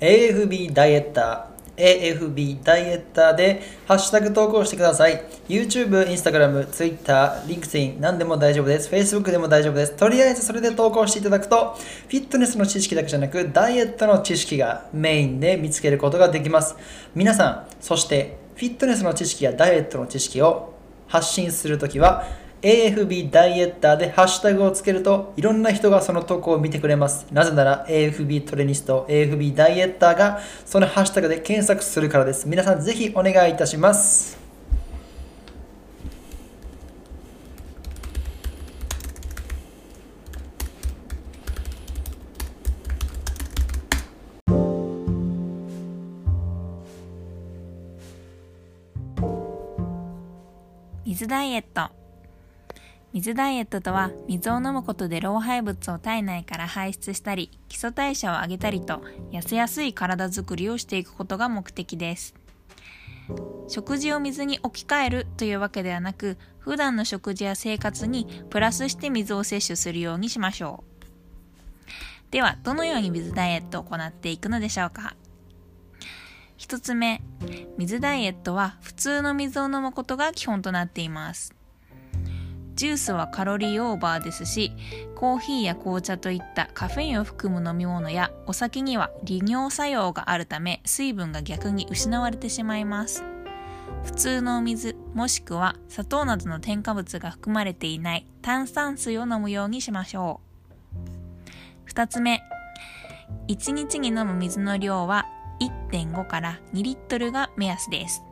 AFB ダイエッター AFB ダイエッターでハッシュタグ投稿してください。YouTube、Instagram、Twitter、LinkedIn 何でも大丈夫です。Facebook でも大丈夫です。とりあえずそれで投稿していただくとフィットネスの知識だけじゃなくダイエットの知識がメインで見つけることができます。皆さんそしてフィットネスの知識やダイエットの知識を発信するときは AFB ダイエッターでハッシュタグをつけるといろんな人がその投稿を見てくれます。なぜなら AFB トレニスト、AFB ダイエッターがそのハッシュタグで検索するからです。皆さんぜひお願いいたします。水ダイエット水ダイエットとは水を飲むことで老廃物を体内から排出したり基礎代謝を上げたりと痩せやすい体づくりをしていくことが目的です。食事を水に置き換えるというわけではなく普段の食事や生活にプラスして水を摂取するようにしましょう。ではどのように水ダイエットを行っていくのでしょうか。1つ目水ダイエットは普通の水を飲むことが基本となっています。ジュースはカロリーオーバーですし、コーヒーや紅茶といったカフェインを含む飲み物やお酒には利尿作用があるため水分が逆に失われてしまいます。普通のお水もしくは砂糖などの添加物が含まれていない炭酸水を飲むようにしましょう。2つ目、1日に飲む水の量は1.5から2リットルが目安です。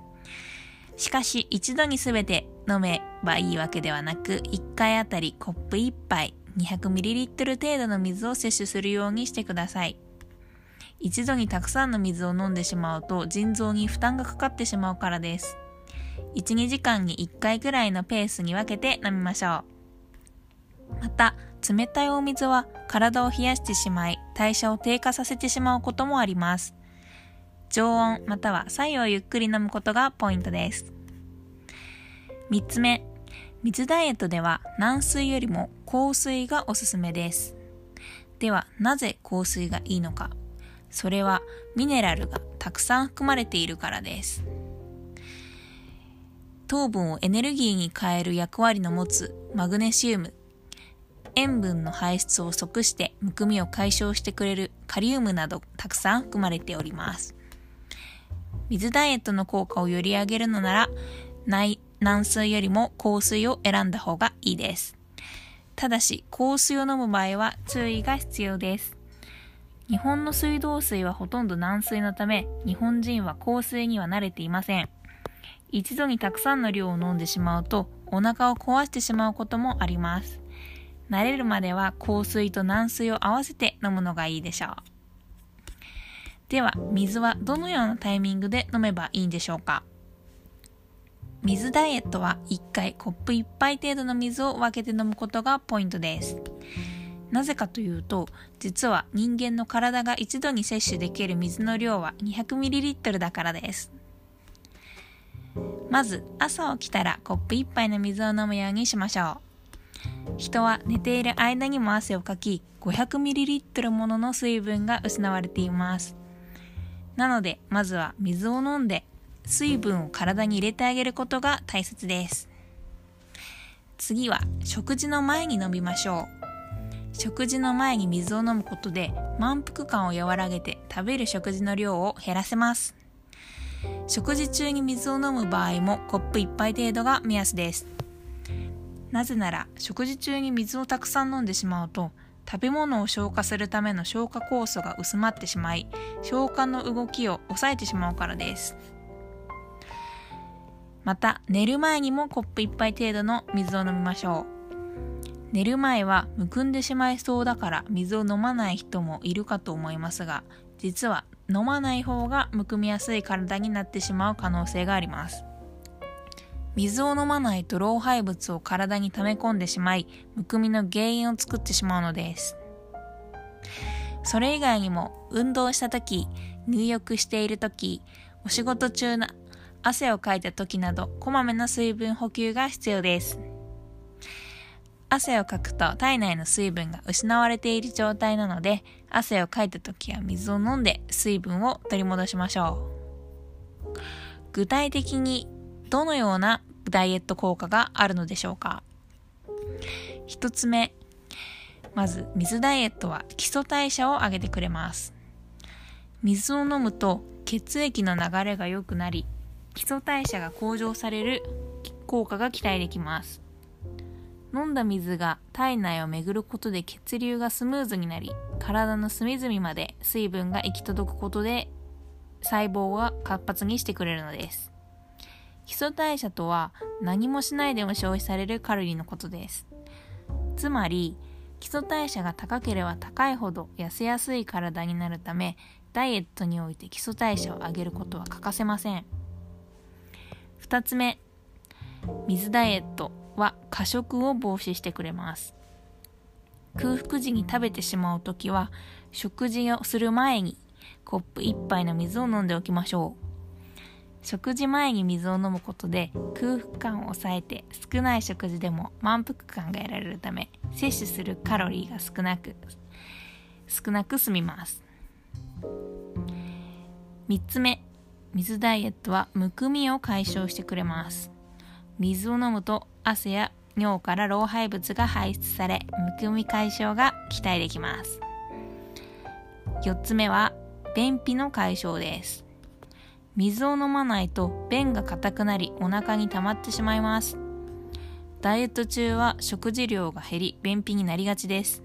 しかし一度に全て飲めばいいわけではなく、1回あたりコップ1杯 200ml 程度の水を摂取するようにしてください。一度にたくさんの水を飲んでしまうと腎臓に負担がかかってしまうからです。1、2時間に1回ぐらいのペースに分けて飲みましょう。また、冷たいお水は体を冷やしてしまい、代謝を低下させてしまうこともあります。常温または左右をゆっくり飲むことがポイントです。3つ目、水ダイエットでは軟水よりも硬水がおすすめです。では、なぜ硬水がいいのか。それはミネラルがたくさん含まれているからです。糖分をエネルギーに変える役割の持つマグネシウム、塩分の排出を即してむくみを解消してくれるカリウムなどたくさん含まれております。水ダイエットの効果をより上げるのなら、内軟水よりも硬水を選んだ方がいいです。ただし、硬水を飲む場合は注意が必要です。日本の水道水はほとんど軟水のため、日本人は硬水には慣れていません。一度にたくさんの量を飲んでしまうと、お腹を壊してしまうこともあります。慣れるまでは硬水と軟水を合わせて飲むのがいいでしょう。では、水はどのよ。うなタイミングで飲めばいいんでしょうか水ダイエットは1回コップ1杯程度の水を分けて飲むことがポイントです。なぜかというと、実は人間の体が一度に摂取できる水の量は 200ml だからです。まず、朝起きたらコップ1杯の水を飲むようにしましょう。人は寝ている間にも汗をかき、500ml ものの水分が失われています。なので、まずは水を飲んで水分を体に入れてあげることが大切です。次は食事の前に飲みましょう。食事の前に水を飲むことで満腹感を和らげて食べる食事の量を減らせます。食事中に水を飲む場合もコップ1杯程度が目安です。なぜなら食事中に水をたくさん飲んでしまうと食べ物を消化するための消化酵素が薄まってしまい消化の動きを抑えてしまうからです。また寝る前にもコップ1杯程度の水を飲みましょう。寝る前はむくんでしまいそうだから水を飲まない人もいるかと思いますが実は飲まない方がむくみやすい体になってしまう可能性があります。水を飲まないと老廃物を体に溜め込んでしまいむくみの原因を作ってしまうのです。それ以外にも運動した時入浴している時お仕事中な汗をかいた時などこまめな水分補給が必要です。汗をかくと体内の水分が失われている状態なので汗をかいた時は水を飲んで水分を取り戻しましょう。具体的にどのようなダイエット効果があるのでしょうか。一つ目まず水ダイエットは基礎代謝を上げてくれます。水を飲むと血液の流れが良くなり基礎代謝が向上される効果が期待できます。飲んだ水が体内を巡ることで血流がスムーズになり体の隅々まで水分が行き届くことで細胞が活発にしてくれるのです。基礎代謝とは何もしないでも消費されるカロリーのことです。つまり基礎代謝が高ければ高いほど痩せやすい体になるためダイエットにおいて基礎代謝を上げることは欠かせません。2つ目。水ダイエットは過食を防止してくれます。空腹時に食べてしまう時は食事をする前にコップ1杯の水を飲んでおきましょう。食事前に水を飲むことで空腹感を抑えて少ない食事でも満腹感が得られるため摂取するカロリーが少なく少なく済みます。3つ目。水ダイエットはむくみを解消してくれます。水を飲むと汗や尿から老廃物が排出されむくみ解消が期待できます。4つ目は便秘の解消です。水を飲まないと便が硬くなりお腹に溜まってしまいます。ダイエット中は食事量が減り便秘になりがちです。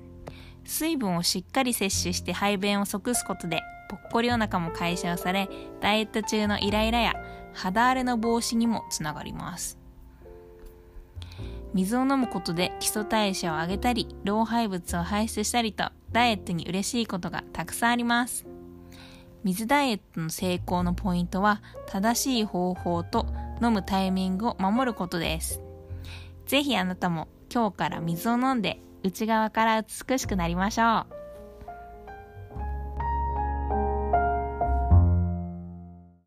水分をしっかり摂取して排便を即すことでぽっこりお腹も解消されダイエット中のイライラや肌荒れの防止にもつながります。水を飲むことで基礎代謝を上げたり老廃物を排出したりとダイエットに嬉しいことがたくさんあります。水ダイエットの成功のポイントは正しい方法と飲むタイミングを守ることです。ぜひあなたも今日から水を飲んで内側から美しくなりましょう。